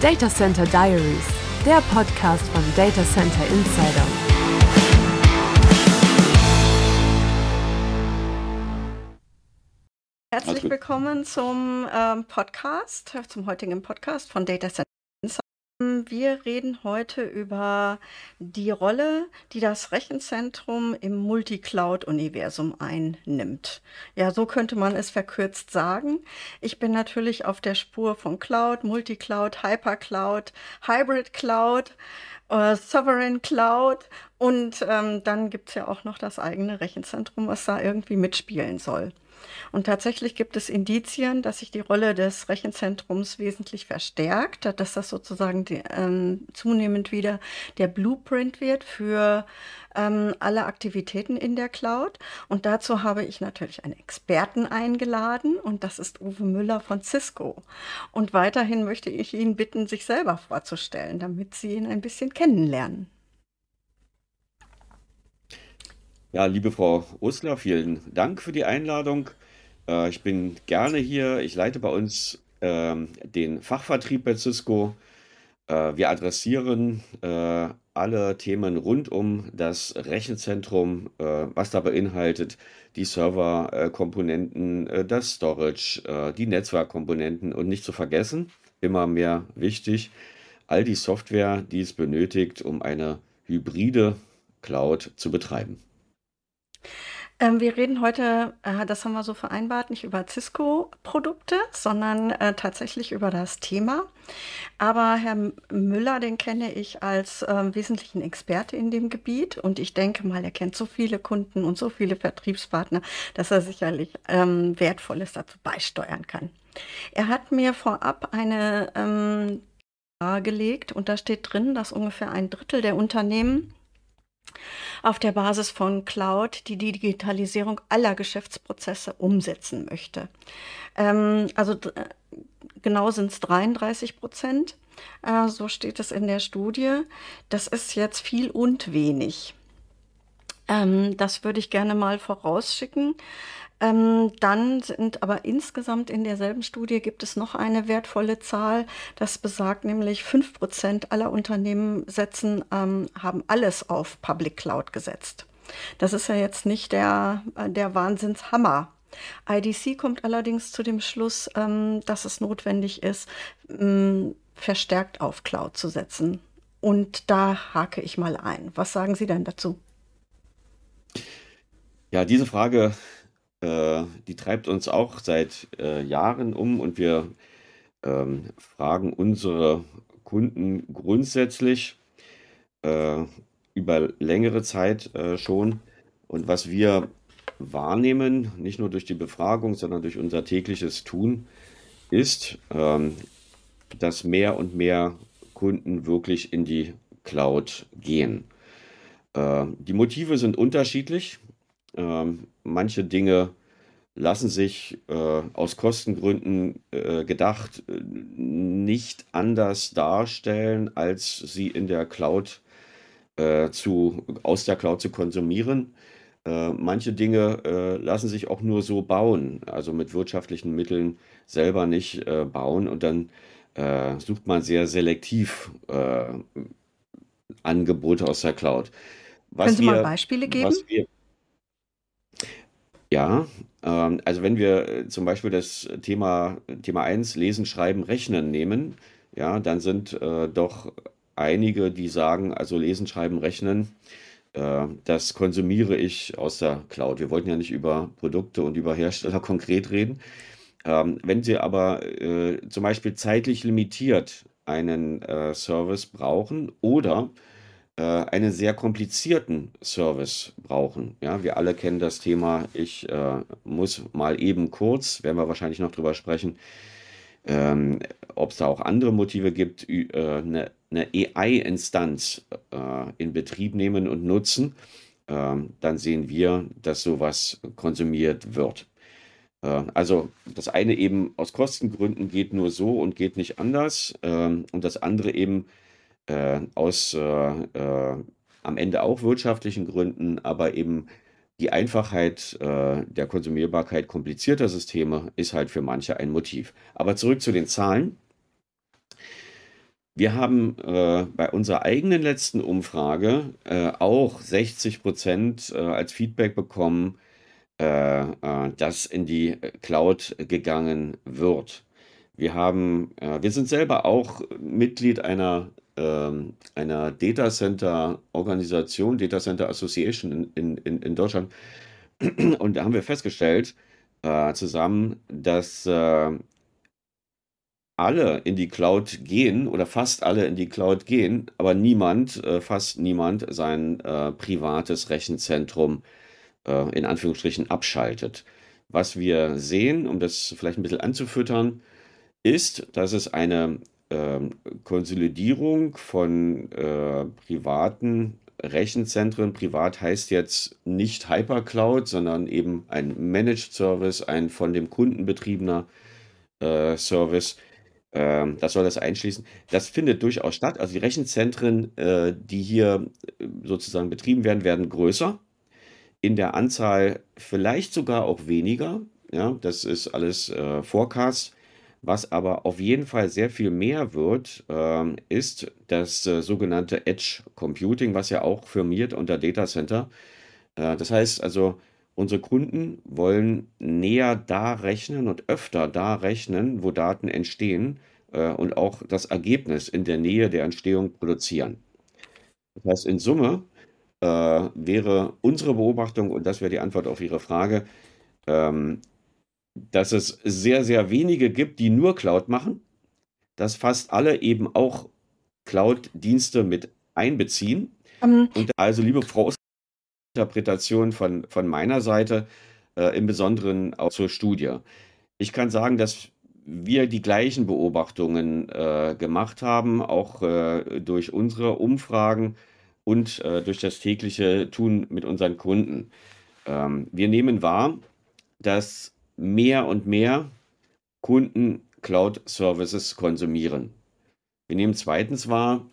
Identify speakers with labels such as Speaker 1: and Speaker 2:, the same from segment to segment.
Speaker 1: Data Center Diaries, der Podcast von Data Center Insider.
Speaker 2: Herzlich willkommen zum ähm, Podcast, zum heutigen Podcast von Data Center wir reden heute über die Rolle, die das Rechenzentrum im Multicloud-Universum einnimmt. Ja, so könnte man es verkürzt sagen. Ich bin natürlich auf der Spur von Cloud, Multicloud, Hypercloud, Hybrid Cloud, äh, Sovereign Cloud und ähm, dann gibt es ja auch noch das eigene Rechenzentrum, was da irgendwie mitspielen soll. Und tatsächlich gibt es Indizien, dass sich die Rolle des Rechenzentrums wesentlich verstärkt, dass das sozusagen die, ähm, zunehmend wieder der Blueprint wird für ähm, alle Aktivitäten in der Cloud. Und dazu habe ich natürlich einen Experten eingeladen und das ist Uwe Müller von Cisco. Und weiterhin möchte ich ihn bitten, sich selber vorzustellen, damit Sie ihn ein bisschen kennenlernen.
Speaker 3: Ja, liebe Frau Osler, vielen Dank für die Einladung. Äh, ich bin gerne hier. Ich leite bei uns ähm, den Fachvertrieb bei Cisco. Äh, wir adressieren äh, alle Themen rund um das Rechenzentrum, äh, was da beinhaltet, die Serverkomponenten, äh, das Storage, äh, die Netzwerkkomponenten und nicht zu vergessen, immer mehr wichtig, all die Software, die es benötigt, um eine hybride Cloud zu betreiben.
Speaker 2: Ähm, wir reden heute, äh, das haben wir so vereinbart, nicht über Cisco-Produkte, sondern äh, tatsächlich über das Thema. Aber Herr Müller, den kenne ich als äh, wesentlichen Experte in dem Gebiet und ich denke mal, er kennt so viele Kunden und so viele Vertriebspartner, dass er sicherlich ähm, Wertvolles dazu beisteuern kann. Er hat mir vorab eine ähm, gelegt und da steht drin, dass ungefähr ein Drittel der Unternehmen auf der Basis von Cloud die Digitalisierung aller Geschäftsprozesse umsetzen möchte. Ähm, also äh, genau sind es 33 Prozent. Äh, so steht es in der Studie. Das ist jetzt viel und wenig. Ähm, das würde ich gerne mal vorausschicken. Ähm, dann sind aber insgesamt in derselben Studie gibt es noch eine wertvolle Zahl. Das besagt nämlich, 5% aller Unternehmen setzen, ähm, haben alles auf Public Cloud gesetzt. Das ist ja jetzt nicht der, äh, der Wahnsinnshammer. IDC kommt allerdings zu dem Schluss, ähm, dass es notwendig ist, ähm, verstärkt auf Cloud zu setzen. Und da hake ich mal ein. Was sagen Sie denn dazu?
Speaker 3: Ja, diese Frage äh, die treibt uns auch seit äh, Jahren um und wir ähm, fragen unsere Kunden grundsätzlich äh, über längere Zeit äh, schon. Und was wir wahrnehmen, nicht nur durch die Befragung, sondern durch unser tägliches Tun, ist, ähm, dass mehr und mehr Kunden wirklich in die Cloud gehen. Äh, die Motive sind unterschiedlich. Ähm, manche Dinge lassen sich äh, aus Kostengründen äh, gedacht äh, nicht anders darstellen, als sie in der Cloud äh, zu, aus der Cloud zu konsumieren. Äh, manche Dinge äh, lassen sich auch nur so bauen, also mit wirtschaftlichen Mitteln selber nicht bauen und dann sucht man sehr selektiv Angebote aus der Cloud.
Speaker 2: Was Können Sie wir, mal Beispiele geben?
Speaker 3: Ja, ähm, also wenn wir äh, zum Beispiel das Thema, Thema 1, Lesen, Schreiben, Rechnen nehmen, ja, dann sind äh, doch einige, die sagen, also Lesen, Schreiben, Rechnen, äh, das konsumiere ich aus der Cloud. Wir wollten ja nicht über Produkte und über Hersteller konkret reden. Ähm, wenn Sie aber äh, zum Beispiel zeitlich limitiert einen äh, Service brauchen oder äh, einen sehr komplizierten Service brauchen. Ja, wir alle kennen das Thema, ich äh, muss mal eben kurz, werden wir wahrscheinlich noch drüber sprechen, ähm, ob es da auch andere Motive gibt, äh, eine, eine AI-Instanz äh, in Betrieb nehmen und nutzen, ähm, dann sehen wir, dass sowas konsumiert wird. Äh, also das eine eben aus Kostengründen geht nur so und geht nicht anders ähm, und das andere eben äh, aus äh, äh, am Ende auch wirtschaftlichen Gründen, aber eben die Einfachheit äh, der Konsumierbarkeit komplizierter Systeme ist halt für manche ein Motiv. Aber zurück zu den Zahlen. Wir haben äh, bei unserer eigenen letzten Umfrage äh, auch 60 Prozent äh, als Feedback bekommen, dass in die Cloud gegangen wird. Wir haben, wir sind selber auch Mitglied einer, ähm, einer Data Center Organisation, Data Center Association in, in, in Deutschland. Und da haben wir festgestellt, äh, zusammen, dass äh, alle in die Cloud gehen oder fast alle in die Cloud gehen, aber niemand, äh, fast niemand sein äh, privates Rechenzentrum äh, in Anführungsstrichen abschaltet. Was wir sehen, um das vielleicht ein bisschen anzufüttern, ist, dass es eine Konsolidierung von äh, privaten Rechenzentren, privat heißt jetzt nicht Hypercloud, sondern eben ein Managed Service, ein von dem Kunden betriebener äh, Service. Ähm, das soll das einschließen. Das findet durchaus statt. Also die Rechenzentren, äh, die hier äh, sozusagen betrieben werden, werden größer. In der Anzahl vielleicht sogar auch weniger. Ja, das ist alles äh, Forecast. Was aber auf jeden Fall sehr viel mehr wird, ähm, ist das äh, sogenannte Edge Computing, was ja auch firmiert unter Data Center. Äh, das heißt also, unsere Kunden wollen näher da rechnen und öfter da rechnen, wo Daten entstehen äh, und auch das Ergebnis in der Nähe der Entstehung produzieren. Das heißt, in Summe äh, wäre unsere Beobachtung, und das wäre die Antwort auf Ihre Frage, ähm, dass es sehr, sehr wenige gibt, die nur Cloud machen, dass fast alle eben auch Cloud-Dienste mit einbeziehen. Um. Und also, liebe Frau, Interpretation von, von meiner Seite, äh, im Besonderen auch zur Studie. Ich kann sagen, dass wir die gleichen Beobachtungen äh, gemacht haben, auch äh, durch unsere Umfragen und äh, durch das tägliche Tun mit unseren Kunden. Ähm, wir nehmen wahr, dass mehr und mehr Kunden Cloud-Services konsumieren. Wir nehmen zweitens wahr,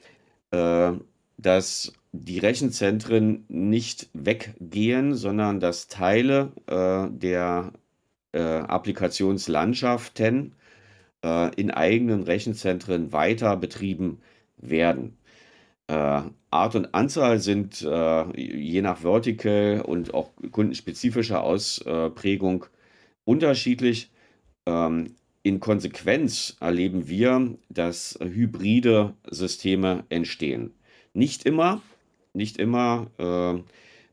Speaker 3: äh, dass die Rechenzentren nicht weggehen, sondern dass Teile äh, der äh, Applikationslandschaften äh, in eigenen Rechenzentren weiter betrieben werden. Äh, Art und Anzahl sind äh, je nach Vertical und auch kundenspezifischer Ausprägung unterschiedlich. Ähm, in Konsequenz erleben wir, dass hybride Systeme entstehen. Nicht immer, nicht immer äh,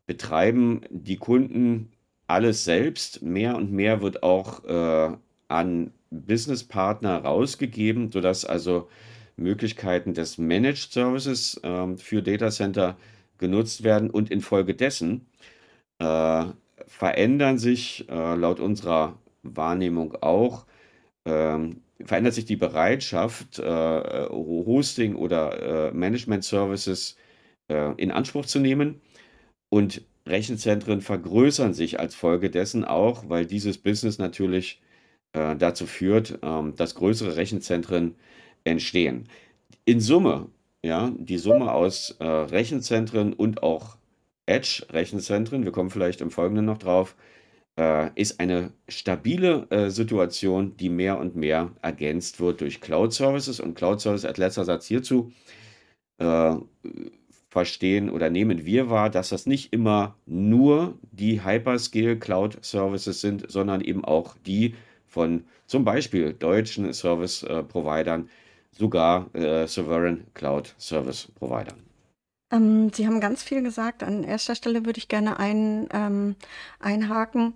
Speaker 3: betreiben die Kunden alles selbst. Mehr und mehr wird auch äh, an Businesspartner rausgegeben, sodass also Möglichkeiten des Managed Services äh, für Data Center genutzt werden und infolgedessen äh, verändern sich äh, laut unserer Wahrnehmung auch, ähm, verändert sich die Bereitschaft, äh, Hosting oder äh, Management Services äh, in Anspruch zu nehmen. Und Rechenzentren vergrößern sich als Folge dessen auch, weil dieses Business natürlich äh, dazu führt, ähm, dass größere Rechenzentren entstehen. In Summe, ja, die Summe aus äh, Rechenzentren und auch Edge-Rechenzentren, wir kommen vielleicht im Folgenden noch drauf, äh, ist eine stabile äh, Situation, die mehr und mehr ergänzt wird durch Cloud-Services. Und Cloud-Service als letzter Satz hierzu äh, verstehen oder nehmen wir wahr, dass das nicht immer nur die Hyperscale Cloud Services sind, sondern eben auch die von zum Beispiel deutschen Service äh, sogar äh, Sovereign Cloud Service Providern.
Speaker 2: Ähm, Sie haben ganz viel gesagt. An erster Stelle würde ich gerne ein, ähm, einhaken.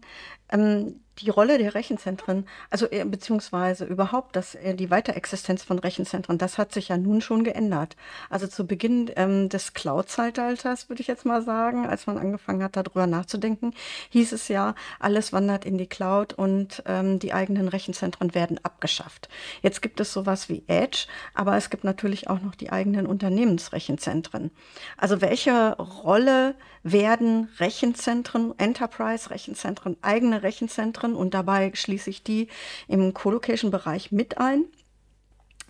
Speaker 2: Ähm, die Rolle der Rechenzentren, also äh, beziehungsweise überhaupt das, äh, die Weiterexistenz von Rechenzentren, das hat sich ja nun schon geändert. Also zu Beginn ähm, des Cloud-Zeitalters, würde ich jetzt mal sagen, als man angefangen hat, darüber nachzudenken, hieß es ja, alles wandert in die Cloud und ähm, die eigenen Rechenzentren werden abgeschafft. Jetzt gibt es sowas wie Edge, aber es gibt natürlich auch noch die eigenen Unternehmensrechenzentren. Also welche Rolle werden Rechenzentren, Enterprise-Rechenzentren, eigene Rechenzentren und dabei schließe ich die im Colocation-Bereich mit ein.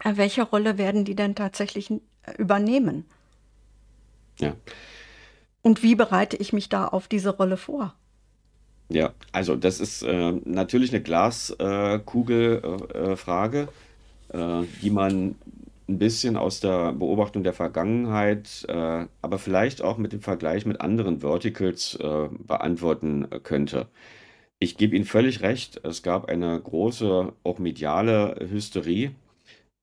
Speaker 2: Äh, welche Rolle werden die denn tatsächlich äh, übernehmen?
Speaker 3: Ja.
Speaker 2: Und wie bereite ich mich da auf diese Rolle vor?
Speaker 3: Ja, also das ist äh, natürlich eine Glaskugelfrage, äh, äh, die man ein bisschen aus der Beobachtung der Vergangenheit, äh, aber vielleicht auch mit dem Vergleich mit anderen Verticals äh, beantworten könnte. Ich gebe Ihnen völlig recht, es gab eine große, auch mediale Hysterie,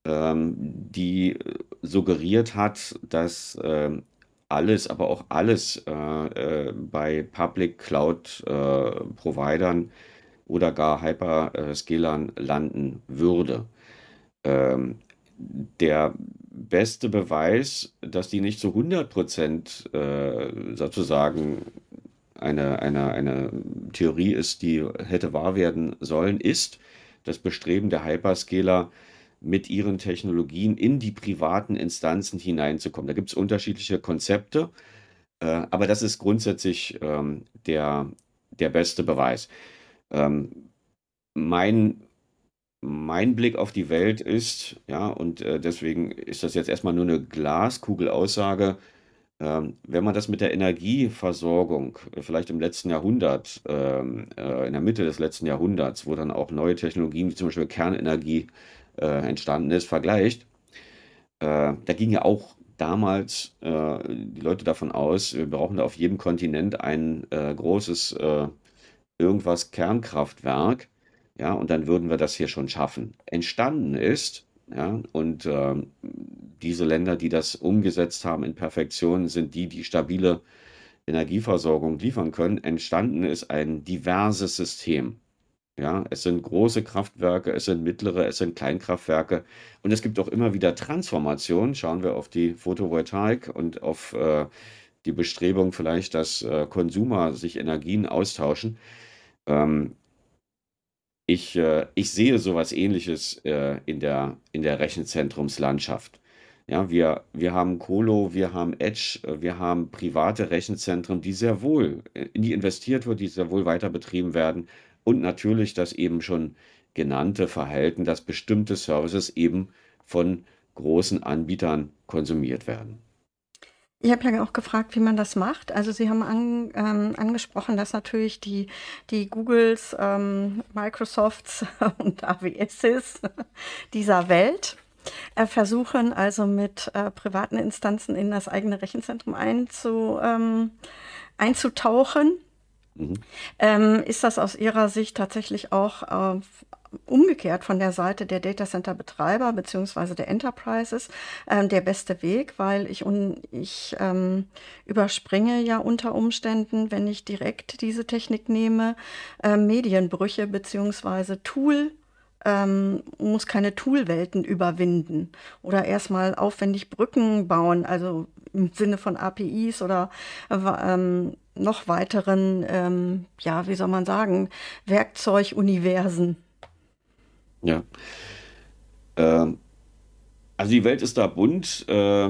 Speaker 3: ähm, die suggeriert hat, dass ähm, alles, aber auch alles äh, äh, bei Public Cloud äh, Providern oder gar Hyperscalern landen würde. Ähm, der beste Beweis, dass die nicht zu 100 Prozent äh, sozusagen eine, eine, eine Theorie ist, die hätte wahr werden sollen, ist das Bestreben der Hyperscaler, mit ihren Technologien in die privaten Instanzen hineinzukommen. Da gibt es unterschiedliche Konzepte, äh, aber das ist grundsätzlich ähm, der, der beste Beweis. Ähm, mein, mein Blick auf die Welt ist, ja, und äh, deswegen ist das jetzt erstmal nur eine Glaskugel-Aussage, ähm, wenn man das mit der Energieversorgung äh, vielleicht im letzten Jahrhundert, ähm, äh, in der Mitte des letzten Jahrhunderts, wo dann auch neue Technologien wie zum Beispiel Kernenergie äh, entstanden ist, vergleicht, da ging ja auch damals die Leute davon aus, wir brauchen da auf jedem Kontinent ein großes irgendwas Kernkraftwerk, ja, und dann würden wir das hier schon schaffen. Entstanden ist, ja, und äh, diese Länder, die das umgesetzt haben in Perfektion, sind die, die stabile Energieversorgung liefern können. Entstanden ist ein diverses System. Ja, es sind große Kraftwerke, es sind mittlere, es sind Kleinkraftwerke und es gibt auch immer wieder Transformationen. Schauen wir auf die Photovoltaik und auf äh, die Bestrebung vielleicht, dass äh, Konsumer sich Energien austauschen. Ähm, ich, äh, ich sehe sowas Ähnliches äh, in der, in der Rechenzentrumslandschaft. Ja, wir, wir haben Colo, wir haben Edge, äh, wir haben private Rechenzentren, die sehr wohl, äh, in die investiert wird, die sehr wohl weiter betrieben werden und natürlich das eben schon genannte Verhalten, dass bestimmte Services eben von großen Anbietern konsumiert werden.
Speaker 2: Ich habe ja auch gefragt, wie man das macht. Also Sie haben an, ähm, angesprochen, dass natürlich die, die Googles, ähm, Microsofts und AWSs dieser Welt äh, versuchen, also mit äh, privaten Instanzen in das eigene Rechenzentrum einzu, ähm, einzutauchen Mhm. Ähm, ist das aus Ihrer Sicht tatsächlich auch äh, umgekehrt von der Seite der Datacenter-Betreiber bzw. der Enterprises äh, der beste Weg, weil ich, un, ich ähm, überspringe ja unter Umständen, wenn ich direkt diese Technik nehme, äh, Medienbrüche bzw. Tool ähm, muss keine Toolwelten überwinden oder erstmal aufwendig Brücken bauen, also im Sinne von APIs oder ähm, noch weiteren, ähm, ja, wie soll man sagen, Werkzeuguniversen.
Speaker 3: Ja. Ähm, also die Welt ist da bunt. Äh,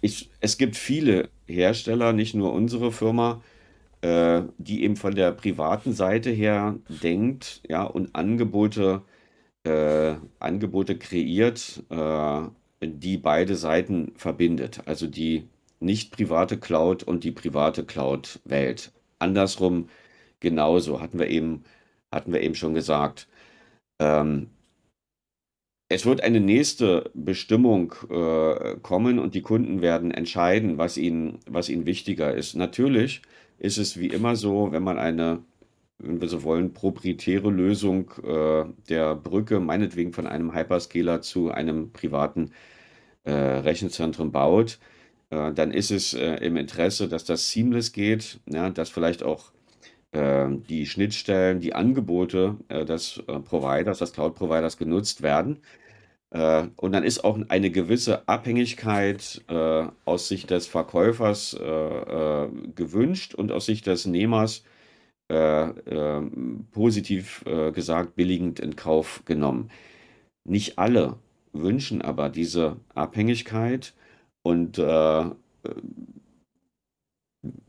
Speaker 3: ich, es gibt viele Hersteller, nicht nur unsere Firma, äh, die eben von der privaten Seite her denkt, ja, und Angebote, äh, Angebote kreiert, äh, die beide Seiten verbindet. Also die nicht private Cloud und die private Cloud-Welt. Andersrum genauso, hatten wir eben, hatten wir eben schon gesagt. Ähm, es wird eine nächste Bestimmung äh, kommen und die Kunden werden entscheiden, was ihnen, was ihnen wichtiger ist. Natürlich ist es wie immer so, wenn man eine, wenn wir so wollen, proprietäre Lösung äh, der Brücke, meinetwegen von einem Hyperscaler zu einem privaten äh, Rechenzentrum baut, äh, dann ist es äh, im Interesse, dass das seamless geht, ja, dass vielleicht auch äh, die Schnittstellen, die Angebote äh, des äh, Providers, des Cloud-Providers genutzt werden. Äh, und dann ist auch eine gewisse Abhängigkeit aus Sicht des Verkäufers gewünscht und aus Sicht des Nehmers positiv gesagt billigend in Kauf genommen. Nicht alle wünschen aber diese Abhängigkeit und äh,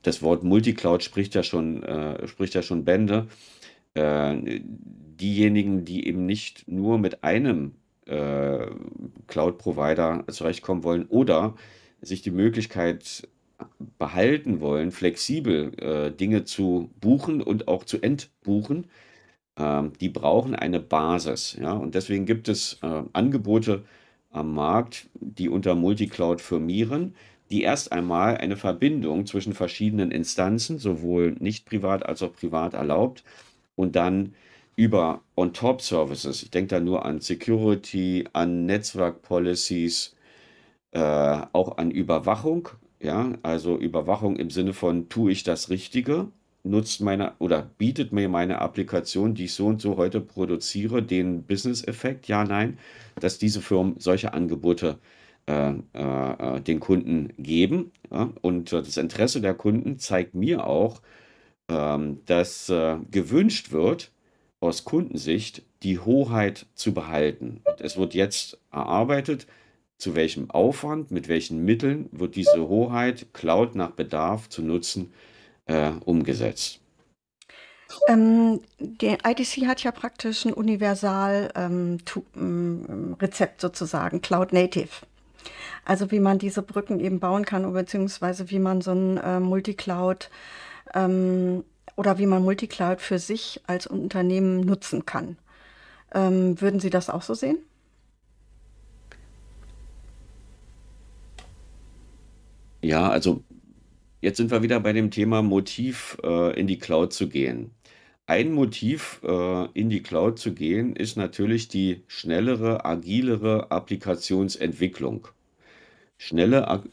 Speaker 3: das Wort Multicloud spricht ja schon, äh, spricht ja schon Bände. Äh, diejenigen, die eben nicht nur mit einem äh, Cloud-Provider zurechtkommen wollen oder sich die Möglichkeit behalten wollen, flexibel äh, Dinge zu buchen und auch zu entbuchen, ähm, die brauchen eine Basis. Ja? Und deswegen gibt es äh, Angebote, am Markt, die unter Multicloud firmieren, die erst einmal eine Verbindung zwischen verschiedenen Instanzen, sowohl nicht privat als auch privat erlaubt, und dann über On-Top-Services, ich denke da nur an Security, an Netzwerk-Policies, äh, auch an Überwachung, ja, also Überwachung im Sinne von, tue ich das Richtige? Nutzt meine oder bietet mir meine Applikation, die ich so und so heute produziere, den Business-Effekt? Ja, nein, dass diese Firmen solche Angebote äh, den Kunden geben. Und äh, das Interesse der Kunden zeigt mir auch, ähm, dass äh, gewünscht wird, aus Kundensicht die Hoheit zu behalten. Und es wird jetzt erarbeitet, zu welchem Aufwand, mit welchen Mitteln wird diese Hoheit, Cloud nach Bedarf zu nutzen, äh, umgesetzt.
Speaker 2: Ähm, der IDC hat ja praktisch ein Universal-Rezept ähm, ähm sozusagen, Cloud Native. Also wie man diese Brücken eben bauen kann, beziehungsweise wie man so ein äh, Multicloud ähm, oder wie man Multicloud für sich als Unternehmen nutzen kann. Ähm, würden Sie das auch so sehen?
Speaker 3: Ja, also jetzt sind wir wieder bei dem Thema Motiv, äh, in die Cloud zu gehen. Ein Motiv, äh, in die Cloud zu gehen, ist natürlich die schnellere, agilere Applikationsentwicklung. Schnelle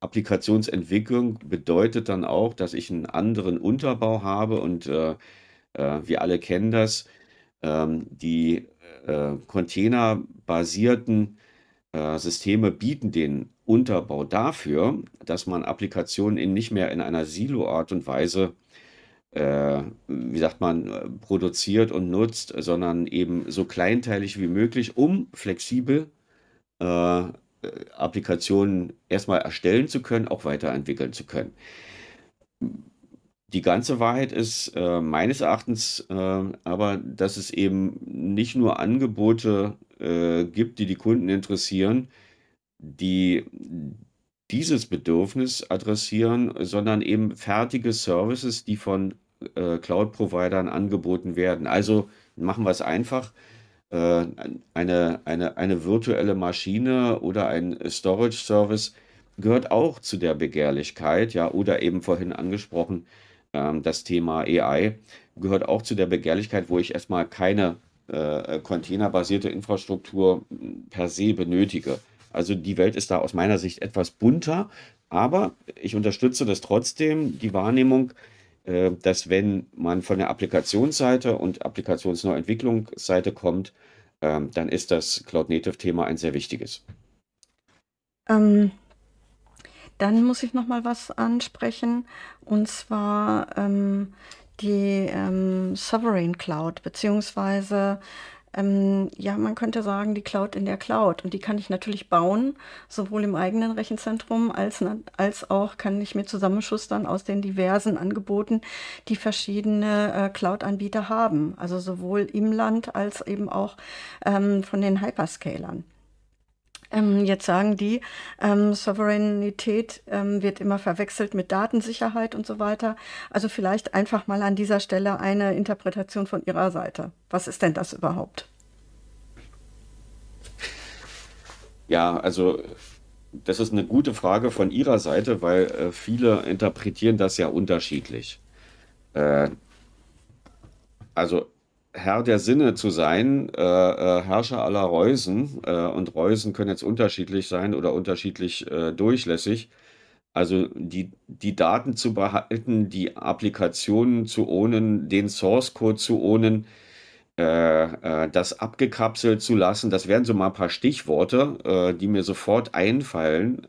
Speaker 3: Applikationsentwicklung bedeutet dann auch, dass ich einen anderen Unterbau habe und äh, äh, wir alle kennen das. Ähm, die äh, containerbasierten äh, Systeme bieten den Unterbau dafür, dass man Applikationen in nicht mehr in einer Silo-Art und Weise, äh, wie sagt man, produziert und nutzt, sondern eben so kleinteilig wie möglich, um flexibel äh, äh, Applikationen erstmal erstellen zu können, auch weiterentwickeln zu können. Die ganze Wahrheit ist äh, meines Erachtens äh, aber, dass es eben nicht nur Angebote äh, gibt, die die Kunden interessieren, die dieses Bedürfnis adressieren, sondern eben fertige Services, die von äh, Cloud-Providern angeboten werden. Also machen wir es einfach. Äh, eine, eine, eine virtuelle Maschine oder ein Storage Service gehört auch zu der Begehrlichkeit, ja, oder eben vorhin angesprochen, ähm, das Thema AI gehört auch zu der Begehrlichkeit, wo ich erstmal keine äh, containerbasierte Infrastruktur per se benötige. Also die Welt ist da aus meiner Sicht etwas bunter, aber ich unterstütze das trotzdem, die Wahrnehmung, äh, dass wenn man von der Applikationsseite und Applikationsneuentwicklungsseite kommt, ähm, dann ist das Cloud-Native-Thema ein sehr wichtiges.
Speaker 2: Ähm, dann muss ich noch mal was ansprechen, und zwar ähm, die ähm, Sovereign Cloud, beziehungsweise ähm, ja, man könnte sagen, die Cloud in der Cloud. Und die kann ich natürlich bauen, sowohl im eigenen Rechenzentrum als, als auch kann ich mir zusammenschustern aus den diversen Angeboten, die verschiedene äh, Cloud-Anbieter haben. Also sowohl im Land als eben auch ähm, von den Hyperscalern. Ähm, jetzt sagen die, ähm, Souveränität ähm, wird immer verwechselt mit Datensicherheit und so weiter. Also vielleicht einfach mal an dieser Stelle eine Interpretation von Ihrer Seite. Was ist denn das überhaupt?
Speaker 3: Ja, also das ist eine gute Frage von Ihrer Seite, weil äh, viele interpretieren das ja unterschiedlich. Äh, also Herr der Sinne zu sein, äh, äh, Herrscher aller Reusen, äh, und Reusen können jetzt unterschiedlich sein oder unterschiedlich äh, durchlässig. Also die, die Daten zu behalten, die Applikationen zu ownen, den Source Code zu ownen, äh, äh, das abgekapselt zu lassen, das wären so mal ein paar Stichworte, die mir sofort einfallen,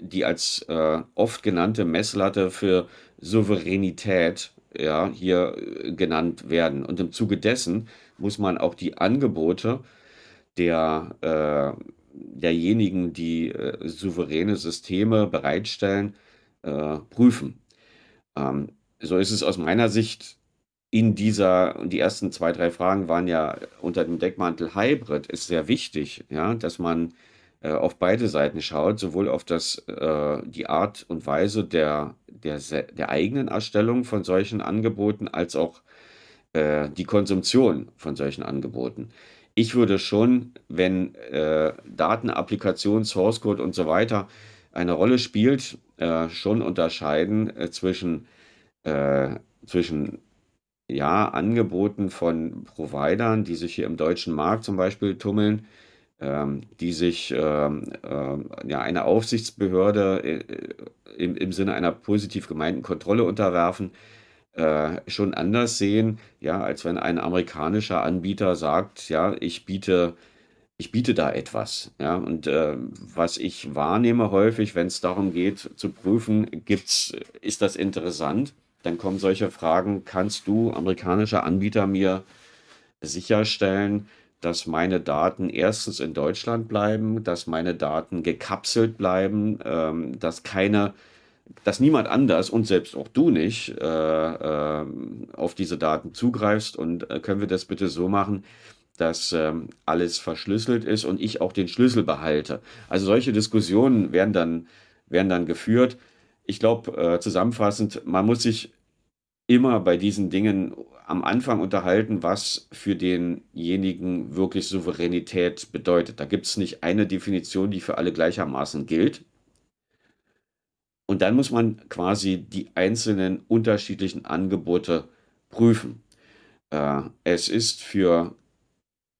Speaker 3: die als oft genannte Messlatte für Souveränität ja, hier äh, genannt werden. Und im Zuge dessen muss man auch die Angebote der, äh, derjenigen, die äh, souveräne Systeme bereitstellen, äh, prüfen. Ähm, so ist es aus meiner Sicht in dieser, die ersten zwei, drei Fragen waren ja unter dem Deckmantel Hybrid, ist sehr wichtig, ja, dass man auf beide Seiten schaut, sowohl auf das, äh, die Art und Weise der, der, der eigenen Erstellung von solchen Angeboten als auch äh, die Konsumtion von solchen Angeboten. ich würde schon, wenn äh, Datenapplikation, Source Code und so weiter eine Rolle spielt, äh, schon unterscheiden äh, zwischen, äh, zwischen ja, Angeboten von Providern, die sich hier im deutschen Markt zum Beispiel tummeln, ähm, die sich ähm, äh, ja, einer Aufsichtsbehörde äh, im, im Sinne einer positiv gemeinten Kontrolle unterwerfen, äh, schon anders sehen, ja, als wenn ein amerikanischer Anbieter sagt, ja, ich biete, ich biete da etwas. Ja, und äh, was ich wahrnehme häufig, wenn es darum geht zu prüfen, gibt's, ist das interessant? Dann kommen solche Fragen, kannst du, amerikanischer Anbieter, mir sicherstellen, dass meine Daten erstens in Deutschland bleiben, dass meine Daten gekapselt bleiben, ähm, dass keine, dass niemand anders und selbst auch du nicht äh, äh, auf diese Daten zugreifst und äh, können wir das bitte so machen, dass ähm, alles verschlüsselt ist und ich auch den Schlüssel behalte. Also solche Diskussionen werden dann, werden dann geführt. Ich glaube, äh, zusammenfassend, man muss sich immer bei diesen Dingen am Anfang unterhalten, was für denjenigen wirklich Souveränität bedeutet. Da gibt es nicht eine Definition, die für alle gleichermaßen gilt. Und dann muss man quasi die einzelnen unterschiedlichen Angebote prüfen. Äh, es ist für,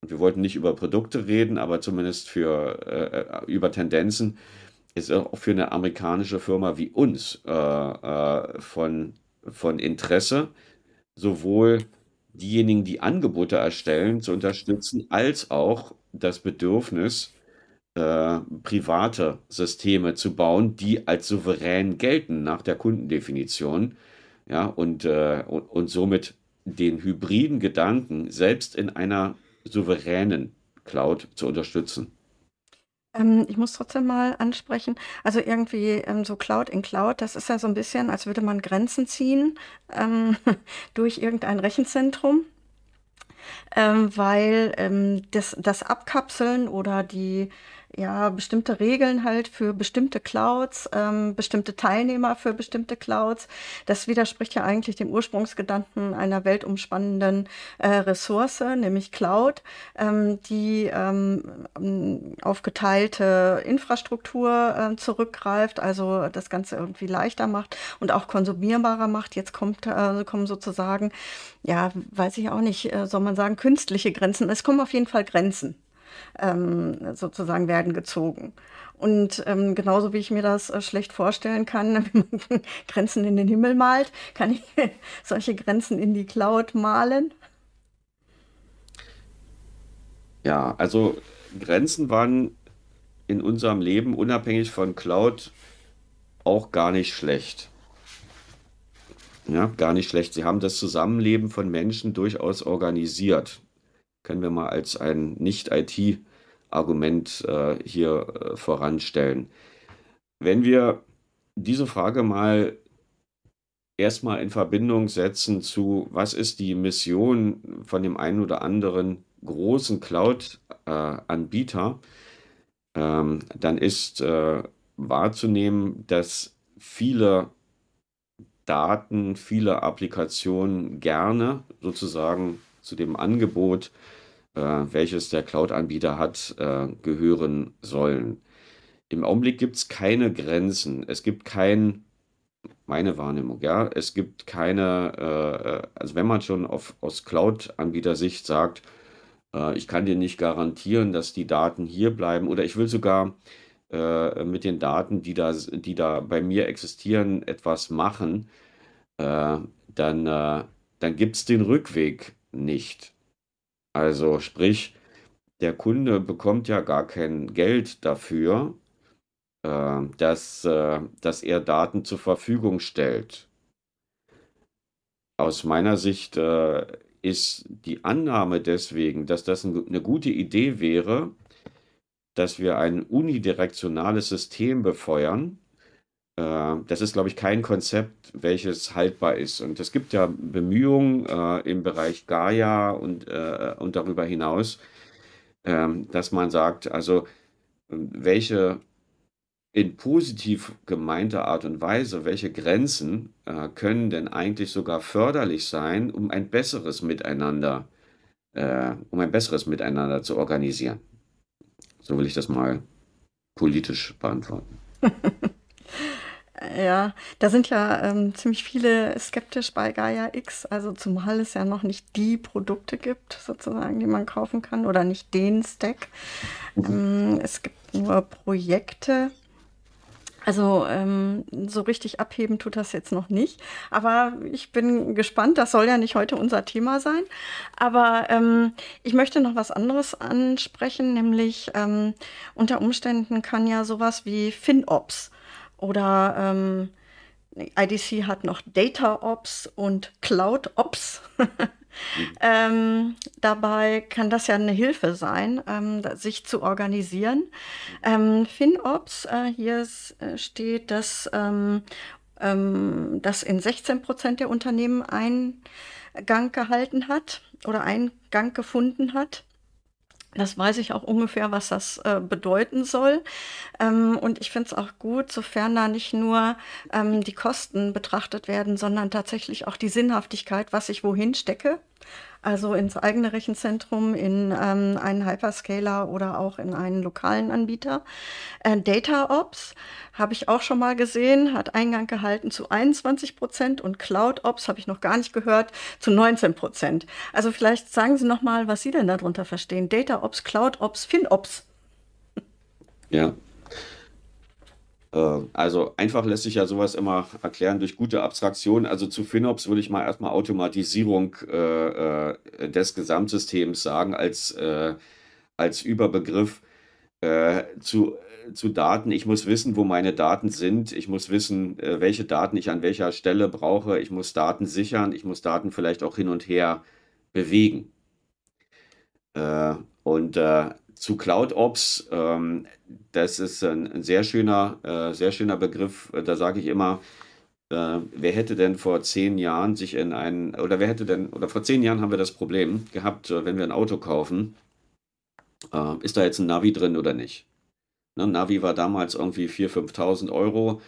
Speaker 3: wir wollten nicht über Produkte reden, aber zumindest für, äh, über Tendenzen, ist auch für eine amerikanische Firma wie uns äh, äh von von Interesse, sowohl diejenigen, die Angebote erstellen, zu unterstützen, als auch das Bedürfnis, äh, private Systeme zu bauen, die als souverän gelten nach der Kundendefinition. Ja, und, äh, und, und somit den hybriden Gedanken selbst in einer souveränen Cloud zu unterstützen.
Speaker 2: Ähm, ich muss trotzdem mal ansprechen, also irgendwie ähm, so Cloud in Cloud, das ist ja so ein bisschen, als würde man Grenzen ziehen ähm, durch irgendein Rechenzentrum, ähm, weil ähm, das, das Abkapseln oder die ja, bestimmte Regeln halt für bestimmte Clouds, ähm, bestimmte Teilnehmer für bestimmte Clouds. Das widerspricht ja eigentlich dem Ursprungsgedanken einer weltumspannenden äh, Ressource, nämlich Cloud, ähm, die ähm, auf geteilte Infrastruktur äh, zurückgreift, also das Ganze irgendwie leichter macht und auch konsumierbarer macht. Jetzt kommt, äh, kommen sozusagen, ja, weiß ich auch nicht, äh, soll man sagen, künstliche Grenzen. Es kommen auf jeden Fall Grenzen ähm, sozusagen werden gezogen. Und ähm, genauso wie ich mir das äh, schlecht vorstellen kann, wenn man Grenzen in den Himmel malt, kann ich solche Grenzen in die Cloud malen.
Speaker 3: Ja, also Grenzen waren in unserem Leben unabhängig von Cloud auch gar nicht schlecht. Ja, gar nicht schlecht. Sie haben das Zusammenleben von Menschen durchaus organisiert können wir mal als ein Nicht-IT-Argument äh, hier äh, voranstellen. Wenn wir diese Frage mal erstmal in Verbindung setzen zu, was ist die Mission von dem einen oder anderen großen Cloud-Anbieter, äh, ähm, dann ist äh, wahrzunehmen, dass viele Daten, viele Applikationen gerne sozusagen zu dem Angebot welches der Cloud-Anbieter hat, äh, gehören sollen. Im Augenblick gibt es keine Grenzen. Es gibt kein, meine Wahrnehmung, ja, es gibt keine, äh, also wenn man schon auf, aus Cloud-Anbieter-Sicht sagt, ich kann dir nicht garantieren, dass die Daten hier bleiben oder ich will sogar mit den Daten, die da, die da bei mir existieren, etwas machen, dann, dann gibt es den Rückweg nicht. Also sprich, der Kunde bekommt ja gar kein Geld dafür, äh, dass, äh, dass er Daten zur Verfügung stellt. Aus meiner Sicht äh, ist die Annahme deswegen, dass das eine gute Idee wäre, dass wir ein unidirektionales System befeuern, das ist, glaube ich, kein Konzept, welches haltbar ist. Und es gibt ja Bemühungen äh, im Bereich Gaia und, äh, und darüber hinaus, äh, dass man sagt, also welche in positiv gemeinter Art und Weise, welche Grenzen äh, können denn eigentlich sogar förderlich sein, um ein besseres Miteinander äh, um ein besseres Miteinander zu organisieren. So will ich das mal politisch beantworten.
Speaker 2: Ja, da sind ja ähm, ziemlich viele skeptisch bei Gaia X, also zumal es ja noch nicht die Produkte gibt, sozusagen, die man kaufen kann oder nicht den Stack. Ähm, es gibt nur Projekte. Also ähm, so richtig abheben tut das jetzt noch nicht. Aber ich bin gespannt, das soll ja nicht heute unser Thema sein. Aber ähm, ich möchte noch was anderes ansprechen, nämlich ähm, unter Umständen kann ja sowas wie FinOps oder ähm, IDC hat noch Data Ops und Cloud Ops. ähm, dabei kann das ja eine Hilfe sein, ähm, sich zu organisieren. Ähm, FinOps, äh, hier äh, steht, dass ähm, ähm, das in 16 Prozent der Unternehmen Eingang gehalten hat oder Eingang gefunden hat. Das weiß ich auch ungefähr, was das äh, bedeuten soll. Ähm, und ich finde es auch gut, sofern da nicht nur ähm, die Kosten betrachtet werden, sondern tatsächlich auch die Sinnhaftigkeit, was ich wohin stecke also ins eigene Rechenzentrum, in ähm, einen Hyperscaler oder auch in einen lokalen Anbieter. Äh, DataOps habe ich auch schon mal gesehen, hat Eingang gehalten zu 21 Prozent und CloudOps habe ich noch gar nicht gehört zu 19 Prozent. Also vielleicht sagen Sie noch mal, was Sie denn darunter verstehen. DataOps, CloudOps, FinOps.
Speaker 3: Ja, also einfach lässt sich ja sowas immer erklären durch gute Abstraktion. Also zu FinOps würde ich mal erstmal Automatisierung äh, äh, des Gesamtsystems sagen als, äh, als Überbegriff äh, zu, zu Daten. Ich muss wissen, wo meine Daten sind. Ich muss wissen, äh, welche Daten ich an welcher Stelle brauche. Ich muss Daten sichern. Ich muss Daten vielleicht auch hin und her bewegen. und zu CloudOps, ähm, das ist ein, sehr schöner, äh, sehr schöner Begriff. Da sage ich immer, äh, wer hätte denn vor zehn Jahren sich in einen, oder wer hätte denn, oder vor zehn Jahren haben wir das Problem gehabt, äh, wenn wir ein Auto kaufen, äh, ist da jetzt ein Navi drin oder nicht? Ne, Navi war damals irgendwie 4.000, 5.000 Euro.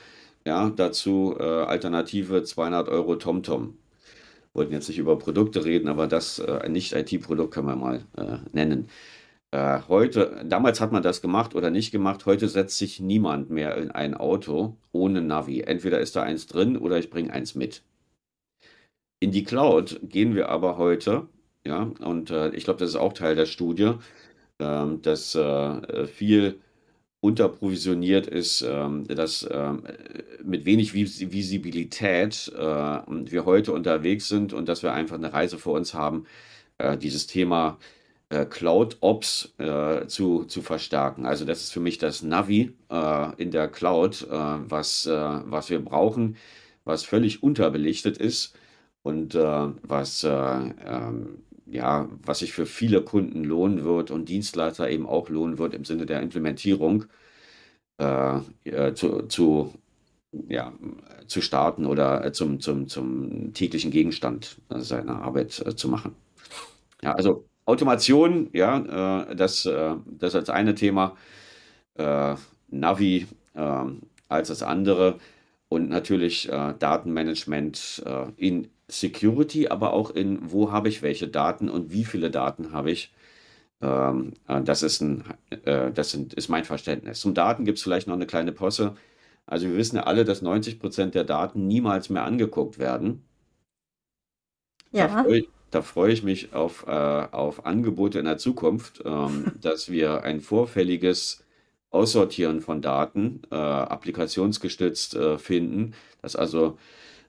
Speaker 3: Ja, dazu äh, Alternative 200 Euro TomTom. Wollten jetzt nicht über Produkte reden, aber das äh, ein Nicht-IT-Produkt kann man mal nennen. Äh, heute, damals hat man das gemacht oder nicht gemacht. Heute setzt sich niemand mehr in ein Auto ohne Navi. Entweder ist da eins drin oder ich bringe eins mit. In die Cloud gehen wir aber heute, ja, und äh, ich glaube, das ist auch Teil der Studie, äh, dass äh, viel unterprovisioniert ist, ähm, dass ähm, mit wenig Vis Visibilität äh, wir heute unterwegs sind und dass wir einfach eine Reise vor uns haben, äh, dieses Thema äh, Cloud Ops äh, zu, zu verstärken. Also das ist für mich das Navi äh, in der Cloud, äh, was, äh, was wir brauchen, was völlig unterbelichtet ist und was, ähm, ja, was sich für viele Kunden lohnen wird und Dienstleister eben auch lohnen wird im Sinne der Implementierung zu, zu ja, zu starten oder zum, zum, zum täglichen Gegenstand seiner Arbeit zu machen. Ja, also Automation, ja, äh, das, äh, das als eine Thema, äh, Navi äh, als das andere und natürlich äh, Datenmanagement in Security, aber auch in, wo habe ich welche Daten und wie viele Daten habe ich. Ähm, das ist, ein, das sind, ist mein Verständnis. Zum Daten gibt es vielleicht noch eine kleine Posse. Also wir wissen ja alle, dass 90 Prozent der Daten niemals mehr angeguckt werden. Ja. Da freue, da freue ich mich auf, äh, auf Angebote in der Zukunft, ähm, dass wir ein vorfälliges Aussortieren von Daten äh, applikationsgestützt äh, finden, dass also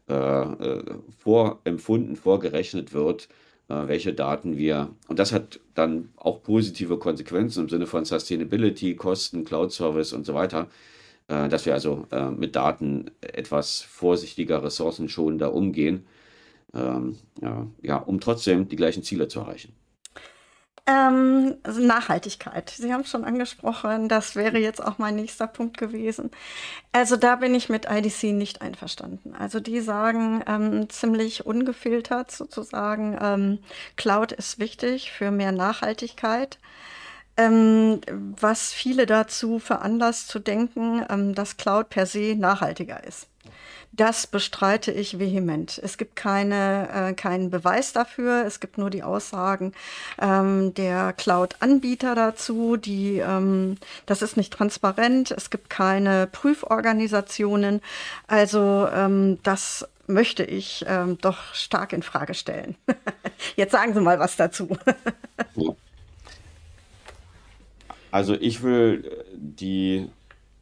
Speaker 3: äh, äh, vorempfunden, vorgerechnet wird, äh, welche Daten wir, und das hat dann auch positive Konsequenzen im Sinne von Sustainability, Kosten, Cloud-Service und so weiter, dass wir also mit Daten etwas vorsichtiger, ressourcenschonender umgehen ähm, ja, ja, um trotzdem die gleichen Ziele zu erreichen?
Speaker 2: Ähm, also Nachhaltigkeit. Sie haben es schon angesprochen, das wäre jetzt auch mein nächster Punkt gewesen. Also da bin ich mit IDC nicht einverstanden. Also die sagen ähm, ziemlich ungefiltert sozusagen, ähm, Cloud ist wichtig für mehr Nachhaltigkeit. Ähm, was viele dazu veranlasst zu denken, ähm, dass Cloud per se nachhaltiger ist. Das bestreite ich vehement. Es gibt keine, äh, keinen Beweis dafür. Es gibt nur die Aussagen ähm, der Cloud-Anbieter dazu. Die, ähm, das ist nicht transparent. Es gibt keine Prüforganisationen. Also ähm, das möchte ich ähm, doch stark in Frage stellen. Jetzt sagen Sie mal was dazu.
Speaker 3: also ich will die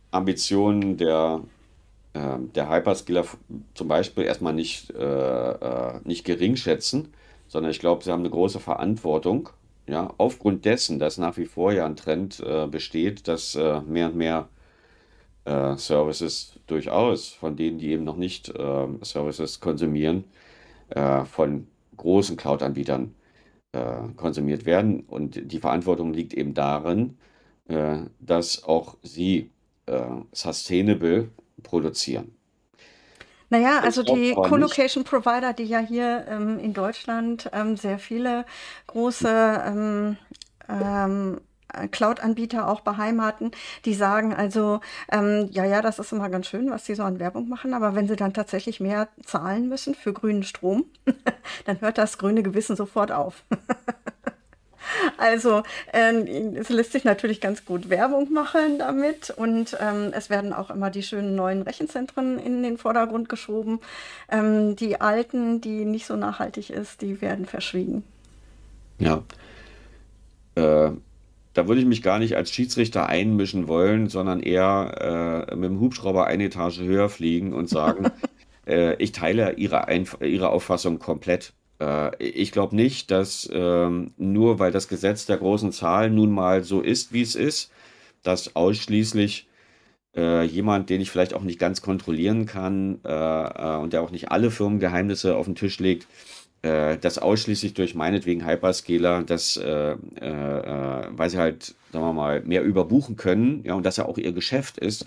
Speaker 3: Ambitionen der ähm, der Hyperscaler zum Beispiel erstmal nicht, äh, äh, nicht gering schätzen, sondern ich glaube, sie haben eine große Verantwortung. Ja, aufgrund dessen, dass nach wie vor ja ein Trend äh, besteht, dass äh, mehr und mehr äh, Services durchaus von denen, die eben noch nicht ähm, Services konsumieren, äh, von großen Cloud-Anbietern konsumiert werden. Und die Verantwortung liegt eben darin, dass auch sie sustainable produzieren.
Speaker 2: Naja, also die Co-Location Provider, die ja hier ähm, in Deutschland ähm, sehr viele große ähm, ähm Cloud-Anbieter auch beheimaten, die sagen also, ähm, ja, ja, das ist immer ganz schön, was sie so an Werbung machen, aber wenn sie dann tatsächlich mehr zahlen müssen für grünen Strom, dann hört das grüne Gewissen sofort auf. Also ähm, es lässt sich natürlich ganz gut Werbung machen damit und ähm, es werden auch immer die schönen neuen Rechenzentren in den Vordergrund geschoben. Ähm, die alten, die nicht so nachhaltig ist, die werden verschwiegen.
Speaker 3: Ja. Äh, da würde ich mich gar nicht als Schiedsrichter einmischen wollen, sondern eher äh, mit dem Hubschrauber eine Etage höher fliegen und sagen, äh, ich teile ihre, Einf ihre Auffassung komplett. Äh, ich glaube nicht, dass ähm, nur weil das Gesetz der großen Zahl nun mal so ist, wie es ist, dass ausschließlich äh, jemand, den ich vielleicht auch nicht ganz kontrollieren kann äh, äh und der auch nicht alle Firmengeheimnisse auf den Tisch legt, äh, das ausschließlich durch meinetwegen Hyperscaler, das, äh, weil sie halt, sagen wir mal, mehr überbuchen können, ja, und das ja auch ihr Geschäft ist,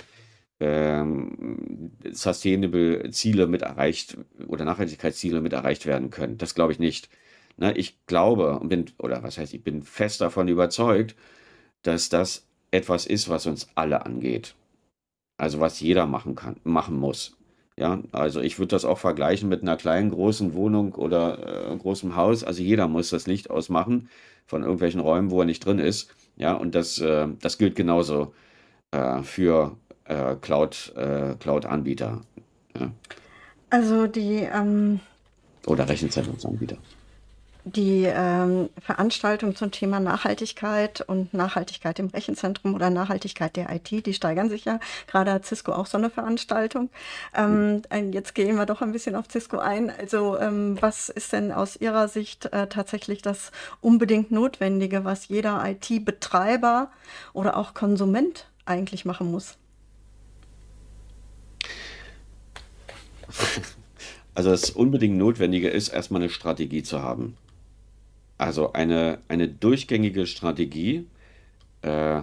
Speaker 3: ähm, Sustainable Ziele mit erreicht oder Nachhaltigkeitsziele mit erreicht werden können. Das glaube ich nicht. Ne, ich glaube und bin, oder was heißt, ich bin fest davon überzeugt, dass das etwas ist, was uns alle angeht. Also was jeder machen kann, machen muss. Ja, also ich würde das auch vergleichen mit einer kleinen, großen Wohnung oder äh, großem Haus. Also jeder muss das Licht ausmachen von irgendwelchen Räumen, wo er nicht drin ist. Ja, und das, äh, das gilt genauso äh, für äh, Cloud, äh, Cloud-Anbieter. Ja.
Speaker 2: Also die ähm,
Speaker 3: oder Rechenzentrumsanbieter.
Speaker 2: Die ähm, Veranstaltungen zum Thema Nachhaltigkeit und Nachhaltigkeit im Rechenzentrum oder Nachhaltigkeit der IT, die steigern sich ja. Gerade hat Cisco auch so eine Veranstaltung. Ähm, jetzt gehen wir doch ein bisschen auf Cisco ein. Also ähm, was ist denn aus Ihrer Sicht äh, tatsächlich das unbedingt Notwendige, was jeder IT-Betreiber oder auch Konsument eigentlich machen muss?
Speaker 3: Also das unbedingt Notwendige ist, erstmal eine Strategie zu haben. Also eine, eine durchgängige Strategie, äh,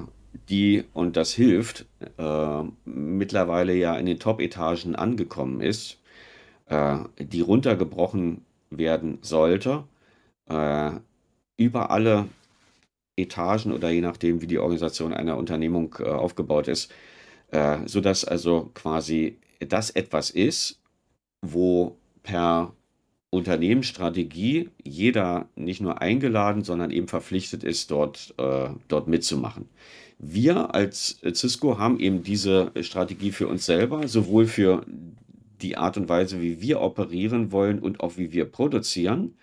Speaker 3: die, und das hilft, äh, mittlerweile ja in den Top-Etagen angekommen ist, äh, die runtergebrochen werden sollte, äh, über alle Etagen oder je nachdem, wie die Organisation einer Unternehmung äh, aufgebaut ist, äh, sodass also quasi das etwas ist, wo per Unternehmensstrategie jeder nicht nur eingeladen, sondern eben verpflichtet ist, dort, äh, dort mitzumachen. Wir als Cisco haben eben diese Strategie für uns selber, sowohl für die Art und Weise, wie wir operieren wollen und auch wie wir produzieren.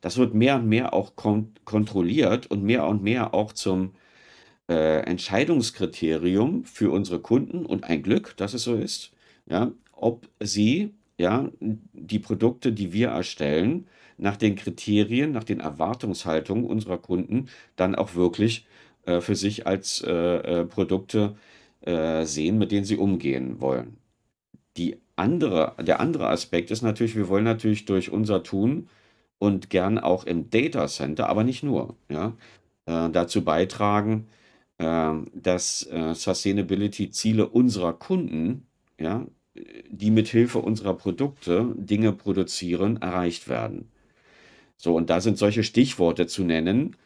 Speaker 3: Das wird mehr und mehr auch kon kontrolliert und mehr und mehr auch zum äh, Entscheidungskriterium für unsere Kunden und ein Glück, dass es so ist, ja, ob sie ja, die Produkte, die wir erstellen, nach den Kriterien, nach den Erwartungshaltungen unserer Kunden dann auch wirklich äh, für sich als äh, äh, Produkte äh, sehen, mit denen sie umgehen wollen. Die andere, der andere Aspekt ist natürlich, wir wollen natürlich durch unser Tun und gern auch im Data Center, aber nicht nur, ja, äh, dazu beitragen, äh, dass Sustainability-Ziele unserer Kunden ja, die mithilfe unserer Produkte Dinge produzieren, erreicht werden. So, und da sind solche Stichworte zu nennen,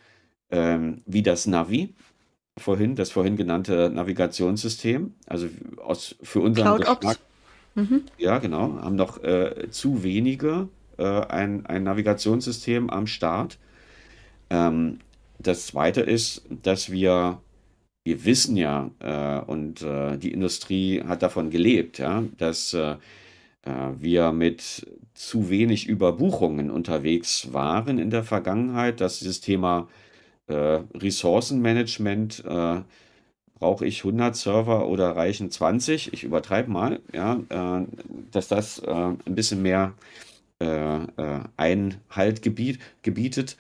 Speaker 3: ähm, wie das Navi, vorhin, das vorhin genannte Navigationssystem, also aus, für unseren
Speaker 2: Geschmack. Mhm.
Speaker 3: Ja, genau, haben noch äh, zu wenige äh, ein, ein Navigationssystem am Start. Ähm, das Zweite ist, dass wir, wir wissen ja, äh, und äh, die Industrie hat davon gelebt, ja, dass äh, äh, wir mit zu wenig Überbuchungen unterwegs waren in der Vergangenheit, dass dieses Thema äh, Ressourcenmanagement, äh, brauche ich 100 Server oder reichen 20? Ich übertreibe mal, ja, dass das ein bisschen mehr Einhalt gebiet, gebietet.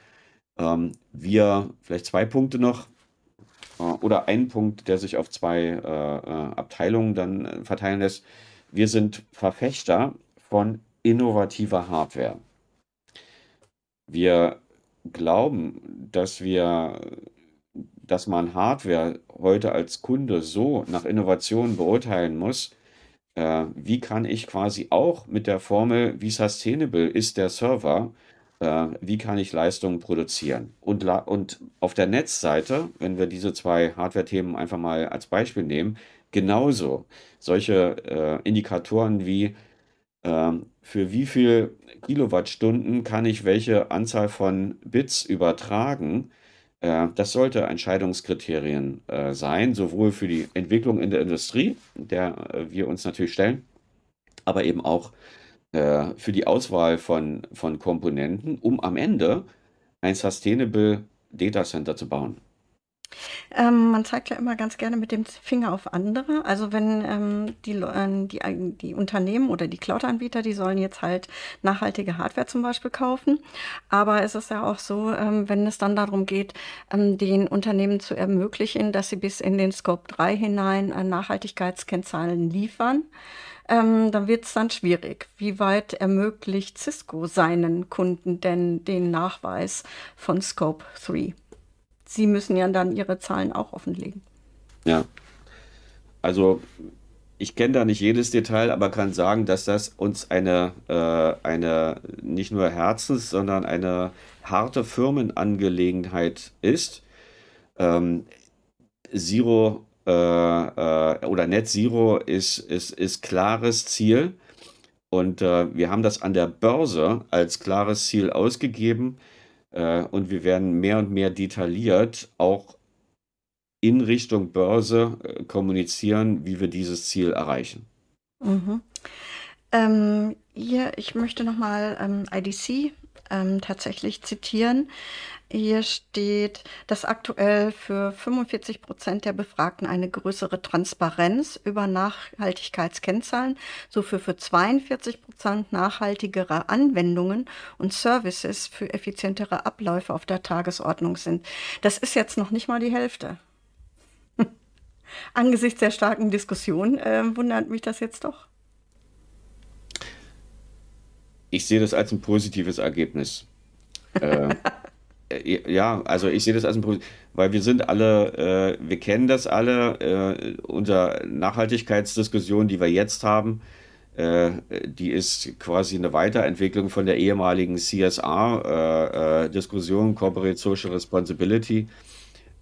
Speaker 3: Ähm, wir, vielleicht zwei Punkte noch, oder ein Punkt, der sich auf zwei äh, äh, Abteilungen dann äh, verteilen lässt. Wir sind Verfechter von innovativer Hardware. Wir glauben, dass wir, dass man Hardware heute als Kunde so nach Innovation beurteilen muss, äh, wie kann ich quasi auch mit der Formel, wie sustainable ist der Server, wie kann ich Leistungen produzieren? Und, und auf der Netzseite, wenn wir diese zwei Hardware-Themen einfach mal als Beispiel nehmen, genauso solche äh, Indikatoren wie ähm, für wie viel Kilowattstunden kann ich welche Anzahl von Bits übertragen? Äh, das sollte Entscheidungskriterien äh, sein, sowohl für die Entwicklung in der Industrie, der äh, wir uns natürlich stellen, aber eben auch äh, für die Auswahl von, von Komponenten, um am Ende ein Sustainable Data Center zu bauen.
Speaker 2: Ähm, man zeigt ja immer ganz gerne mit dem Finger auf andere. Also wenn ähm, die, ähm, die, die Unternehmen oder die Cloud-Anbieter, die sollen jetzt halt nachhaltige Hardware zum Beispiel kaufen. Aber es ist ja auch so, ähm, wenn es dann darum geht, ähm, den Unternehmen zu ermöglichen, dass sie bis in den Scope 3 hinein äh, Nachhaltigkeitskennzahlen liefern, ähm, dann wird es dann schwierig. Wie weit ermöglicht Cisco seinen Kunden denn den Nachweis von Scope 3? Sie müssen ja dann Ihre Zahlen auch offenlegen.
Speaker 3: Ja, also ich kenne da nicht jedes Detail, aber kann sagen, dass das uns eine, äh, eine nicht nur Herzens, sondern eine harte Firmenangelegenheit ist. Ähm, Zero äh, äh, oder Net Zero ist, ist, ist klares Ziel und äh, wir haben das an der Börse als klares Ziel ausgegeben äh, und wir werden mehr und mehr detailliert auch in Richtung Börse äh, kommunizieren, wie wir dieses Ziel erreichen.
Speaker 2: Mhm. Ähm, hier, ich möchte nochmal ähm, IDC ähm, tatsächlich zitieren. Hier steht, dass aktuell für 45 Prozent der Befragten eine größere Transparenz über Nachhaltigkeitskennzahlen sowie für 42 Prozent nachhaltigere Anwendungen und Services für effizientere Abläufe auf der Tagesordnung sind. Das ist jetzt noch nicht mal die Hälfte. Angesichts der starken Diskussion ähm, wundert mich das jetzt doch.
Speaker 3: Ich sehe das als ein positives Ergebnis. Äh, äh, ja, also ich sehe das als ein positives, weil wir sind alle, äh, wir kennen das alle, äh, unsere Nachhaltigkeitsdiskussion, die wir jetzt haben, äh, die ist quasi eine Weiterentwicklung von der ehemaligen CSR-Diskussion, Corporate Social Responsibility.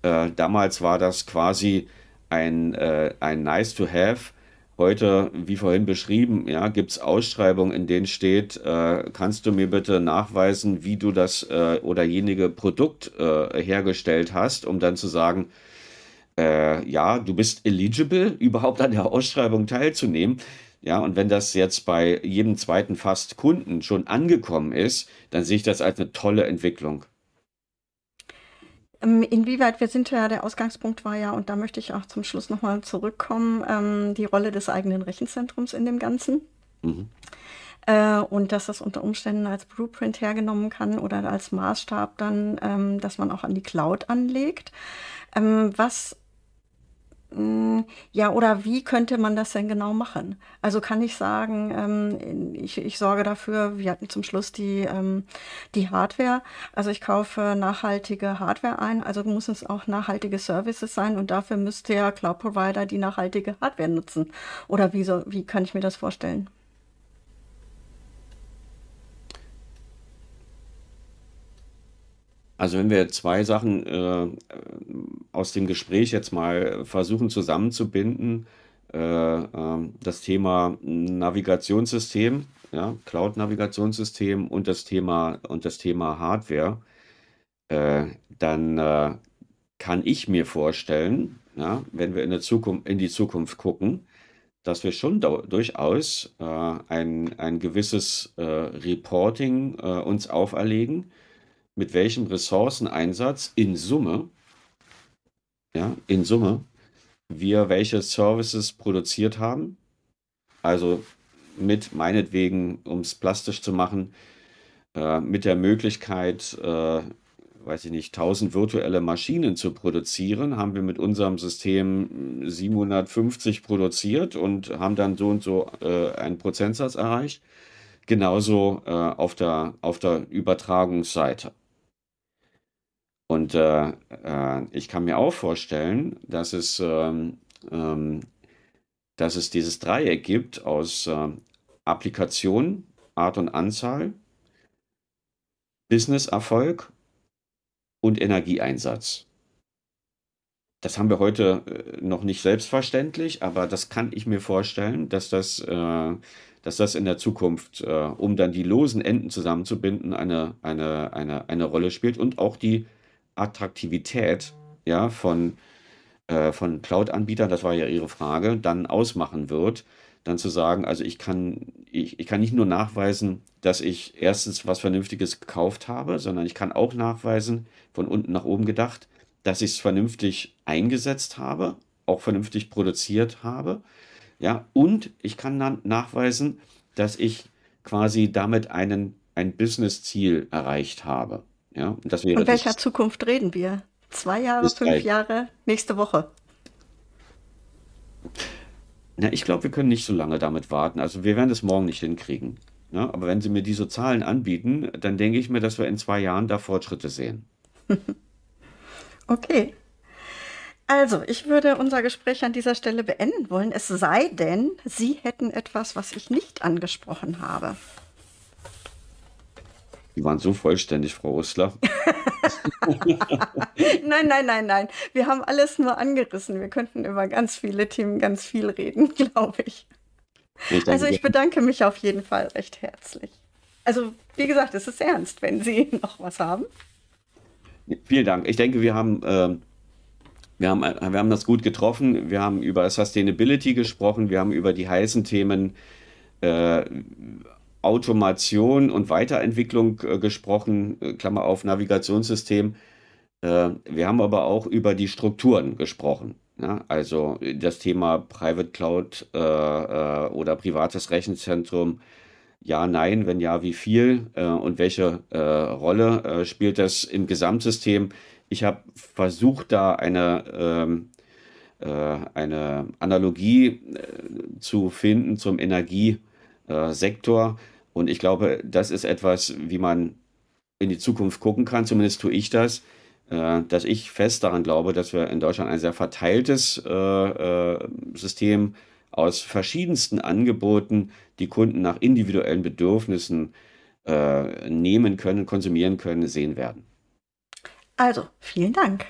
Speaker 3: Äh, damals war das quasi ein, äh, ein Nice to have. Heute, wie vorhin beschrieben, ja, gibt es Ausschreibungen, in denen steht, äh, kannst du mir bitte nachweisen, wie du das äh, oder jenige Produkt äh, hergestellt hast, um dann zu sagen, äh, ja, du bist eligible, überhaupt an der Ausschreibung teilzunehmen. Ja, und wenn das jetzt bei jedem zweiten fast Kunden schon angekommen ist, dann sehe ich das als eine tolle Entwicklung.
Speaker 2: Ähm, Inwieweit, wir sind ja, der Ausgangspunkt war ja, und da möchte ich auch zum Schluss nochmal zurückkommen, ähm, die Rolle des eigenen Rechenzentrums in dem Ganzen.
Speaker 3: Mhm.
Speaker 2: Äh, und dass das unter Umständen als Blueprint hergenommen kann oder als Maßstab dann, ähm, dass man auch an die Cloud anlegt. Ähm, was Ja, oder wie könnte man das denn genau machen? Also kann ich sagen, ähm, ich, ich sorge dafür, wir hatten zum Schluss die, ähm, die Hardware. Also ich kaufe nachhaltige Hardware ein, also muss es auch nachhaltige Services sein und dafür müsste ja Cloud Provider die nachhaltige Hardware nutzen. Oder wie, so, wie kann ich mir das vorstellen?
Speaker 3: Also wenn wir zwei Sachen äh, aus dem Gespräch jetzt mal versuchen zusammenzubinden, äh, ähm, das Thema Navigationssystem, ja, Cloud-Navigationssystem und das Thema und das Thema Hardware, äh, dann äh, kann ich mir vorstellen, ja, wenn wir in, Zukunft, in die Zukunft gucken, dass wir schon durchaus äh, ein, ein gewisses äh, Reporting äh, uns auferlegen, mit welchem Ressourceneinsatz in Summe, ja, in Summe, wir welche Services produziert haben. Also mit meinetwegen, um es plastisch zu machen, äh, mit der Möglichkeit, äh, weiß ich nicht, 1000 virtuelle Maschinen zu produzieren, haben wir mit unserem System 750 produziert und haben dann so und so äh, einen Prozentsatz erreicht. Genauso äh, auf, der, auf der Übertragungsseite. Und äh, äh, ich kann mir auch vorstellen, dass es, ähm, ähm, dass es dieses Dreieck gibt aus äh, Applikation, Art und Anzahl, Business-Erfolg und Energieeinsatz. Das haben wir heute äh, noch nicht selbstverständlich, aber das kann ich mir vorstellen, dass das, äh, dass das in der Zukunft, äh, um dann die losen Enden zusammenzubinden, eine, eine, eine, eine Rolle spielt und auch die Attraktivität ja, von, äh, von Cloud-Anbietern, das war ja Ihre Frage, dann ausmachen wird, dann zu sagen, also ich kann, ich, ich kann nicht nur nachweisen, dass ich erstens was Vernünftiges gekauft habe, sondern ich kann auch nachweisen, von unten nach oben gedacht, dass ich es vernünftig eingesetzt habe, auch vernünftig produziert habe. Ja, und ich kann dann nachweisen, dass ich quasi damit einen, ein Business-Ziel erreicht habe. Ja,
Speaker 2: das wäre Von welcher Zukunft reden wir? Zwei Jahre, fünf drei. Jahre, nächste Woche?
Speaker 3: Na, ich glaube, wir können nicht so lange damit warten. Also wir werden es morgen nicht hinkriegen. Ja, aber wenn Sie mir diese Zahlen anbieten, dann denke ich mir, dass wir in zwei Jahren da Fortschritte sehen.
Speaker 2: okay. Also, ich würde unser Gespräch an dieser Stelle beenden wollen, es sei denn, Sie hätten etwas, was ich nicht angesprochen habe.
Speaker 3: Die waren so vollständig, Frau Rüssler.
Speaker 2: nein, nein, nein, nein. Wir haben alles nur angerissen. Wir könnten über ganz viele Themen ganz viel reden, glaube ich. ich also ich bedanke mich auf jeden Fall recht herzlich. Also wie gesagt, es ist ernst, wenn Sie noch was haben.
Speaker 3: Vielen Dank. Ich denke, wir haben, äh, wir, haben, wir haben das gut getroffen. Wir haben über Sustainability gesprochen. Wir haben über die heißen Themen äh, Automation und Weiterentwicklung äh, gesprochen, äh, Klammer auf Navigationssystem. Äh, wir haben aber auch über die Strukturen gesprochen. Ja? Also das Thema Private Cloud äh, äh, oder privates Rechenzentrum. Ja, nein, wenn ja, wie viel äh, und welche Rolle spielt das im Gesamtsystem? Ich habe versucht, da eine, ähm, eine Analogie zu finden zum Energiesektor. Und ich glaube, das ist etwas, wie man in die Zukunft gucken kann. Zumindest tue ich das, äh, dass ich fest daran glaube, dass wir in Deutschland ein sehr verteiltes äh, äh, System aus verschiedensten Angeboten, die Kunden nach individuellen Bedürfnissen nehmen können, konsumieren können, sehen werden.
Speaker 2: Also, vielen Dank.